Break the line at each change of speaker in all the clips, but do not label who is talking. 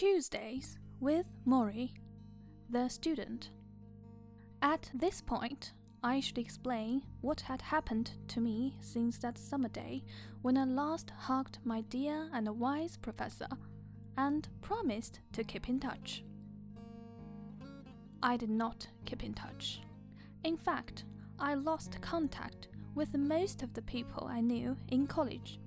Tuesdays with Morrie, the student. At this point, I should explain what had happened to me since that summer day when I last hugged my dear and wise professor and promised to keep in touch. I did not keep in touch. In fact, I lost contact with most of the people I knew in college,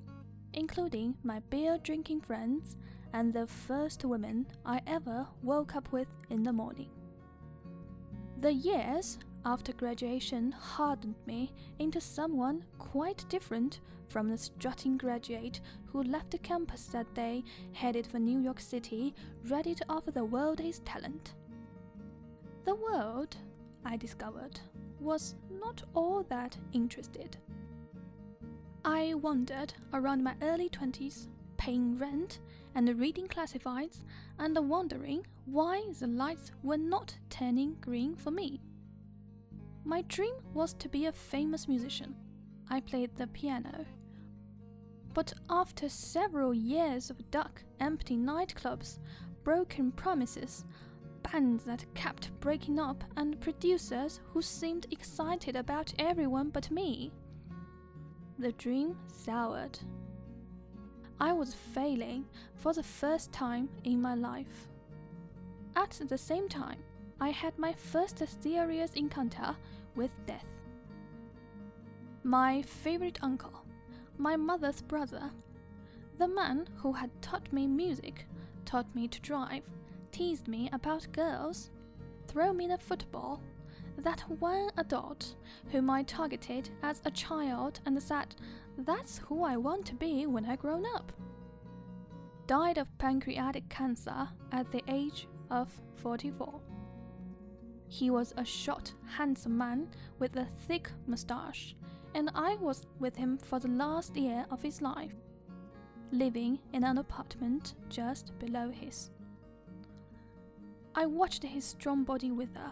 including my beer drinking friends and the first woman I ever woke up with in the morning. The years after graduation hardened me into someone quite different from the strutting graduate who left the campus that day headed for New York City, ready to offer the world his talent. The world, I discovered, was not all that interested. I wandered around my early 20s, paying rent and the reading classifieds and wondering why the lights were not turning green for me. My dream was to be a famous musician. I played the piano. But after several years of dark, empty nightclubs, broken promises, bands that kept breaking up, and producers who seemed excited about everyone but me, the dream soured. I was failing for the first time in my life. At the same time, I had my first serious encounter with death. My favorite uncle, my mother's brother, the man who had taught me music, taught me to drive, teased me about girls, threw me a football, that one adult whom I targeted as a child and said, That's who I want to be when I grow up. Died of pancreatic cancer at the age of 44. He was a short, handsome man with a thick mustache, and I was with him for the last year of his life, living in an apartment just below his. I watched his strong body wither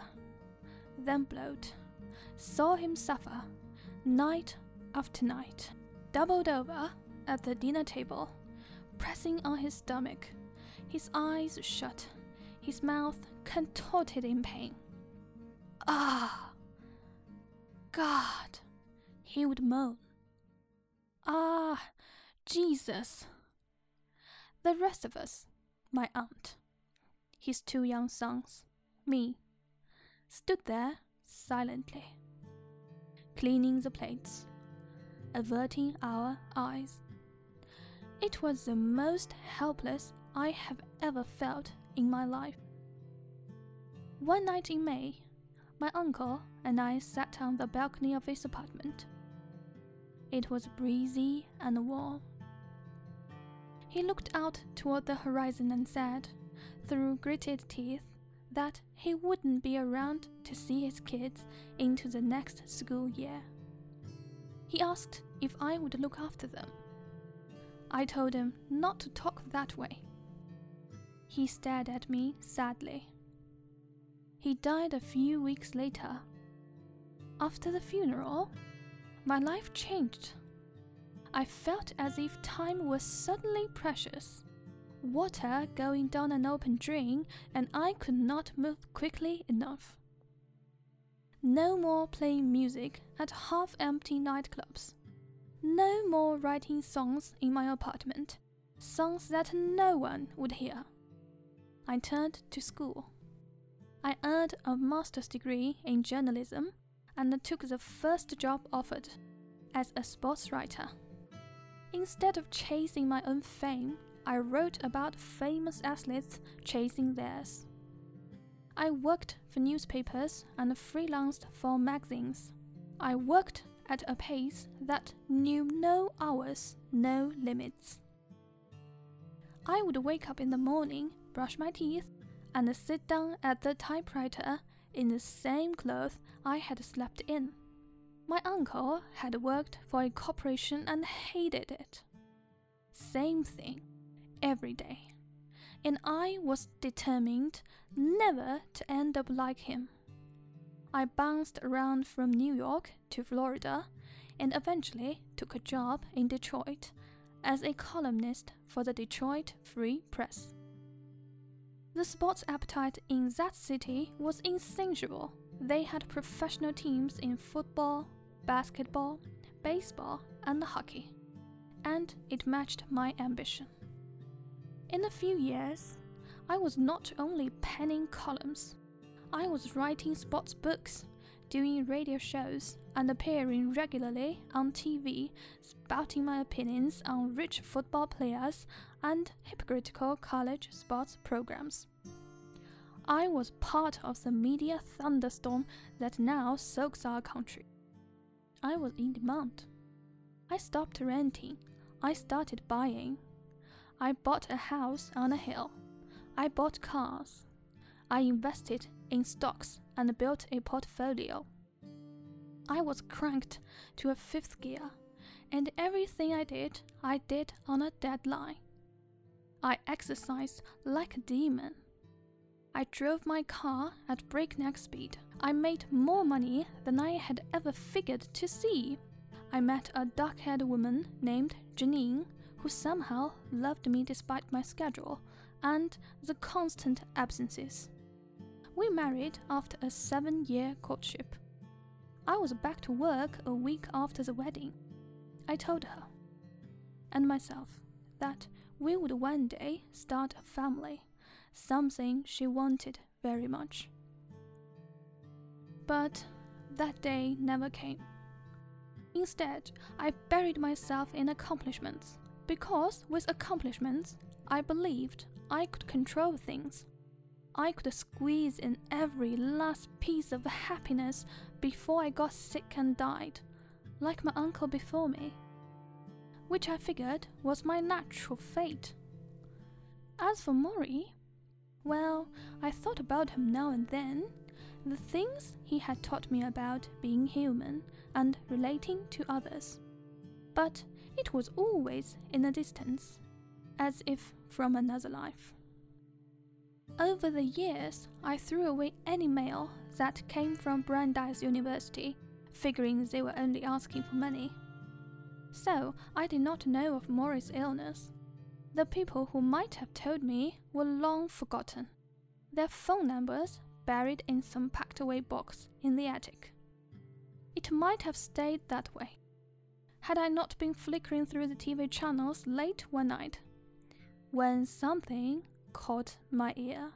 then bloat, saw him suffer night after night, doubled over at the dinner table, pressing on his stomach, his eyes shut, his mouth contorted in pain. Ah! God! He would moan. Ah! Jesus! The rest of us, my aunt, his two young sons, me, stood there silently, cleaning the plates, averting our eyes. It was the most helpless I have ever felt in my life. One night in May, my uncle and I sat on the balcony of his apartment. It was breezy and warm. He looked out toward the horizon and said, through gritted teeth, that he wouldn't be around to see his kids into the next school year. He asked if I would look after them. I told him not to talk that way. He stared at me sadly. He died a few weeks later. After the funeral, my life changed. I felt as if time was suddenly precious water going down an open drain, and I could not move quickly enough. No more playing music at half empty nightclubs. No more writing songs in my apartment, songs that no one would hear. I turned to school. I earned a master's degree in journalism and took the first job offered as a sports writer. Instead of chasing my own fame, I wrote about famous athletes chasing theirs. I worked for newspapers and freelanced for magazines. I worked at a pace that knew no hours, no limits. I would wake up in the morning, brush my teeth, and sit down at the typewriter in the same clothes I had slept in. My uncle had worked for a corporation and hated it. Same thing every day, and I was determined never to end up like him. I bounced around from New York to Florida and eventually took a job in Detroit as a columnist for the Detroit Free Press. The sports appetite in that city was insatiable. They had professional teams in football, basketball, baseball, and hockey, and it matched my ambition. In a few years, I was not only penning columns, I was writing sports books, doing radio shows, and appearing regularly on TV, spouting my opinions on rich football players and hypocritical college sports programs. I was part of the media thunderstorm that now soaks our country. I was in demand. I stopped renting. I started buying. I bought a house on a hill. I bought cars. I invested in stocks and built a portfolio. I was cranked to a fifth gear, and everything I did, I did on a deadline. I exercised like a demon. I drove my car at breakneck speed. I made more money than I had ever figured to see. I met a dark haired woman named Janine who somehow loved me despite my schedule and the constant absences. We married after a seven year courtship. I was back to work a week after the wedding. I told her and myself that we would one day start a family, something she wanted very much. But that day never came. Instead, I buried myself in accomplishments because with accomplishments, I believed I could control things. I could squeeze in every last piece of happiness before I got sick and died, like my uncle before me, which I figured was my natural fate. As for Morrie, well, I thought about him now and then, the things he had taught me about being human and relating to others. But it was always in a distance, as if from another life. Over the years, I threw away any mail that came from Brandeis University, figuring they were only asking for money. So I did not know of Morrie's illness. The people who might have told me were long forgotten, their phone numbers buried in some packed away box in the attic. It might have stayed that way had I not been flickering through the TV channels late one night when something caught my ear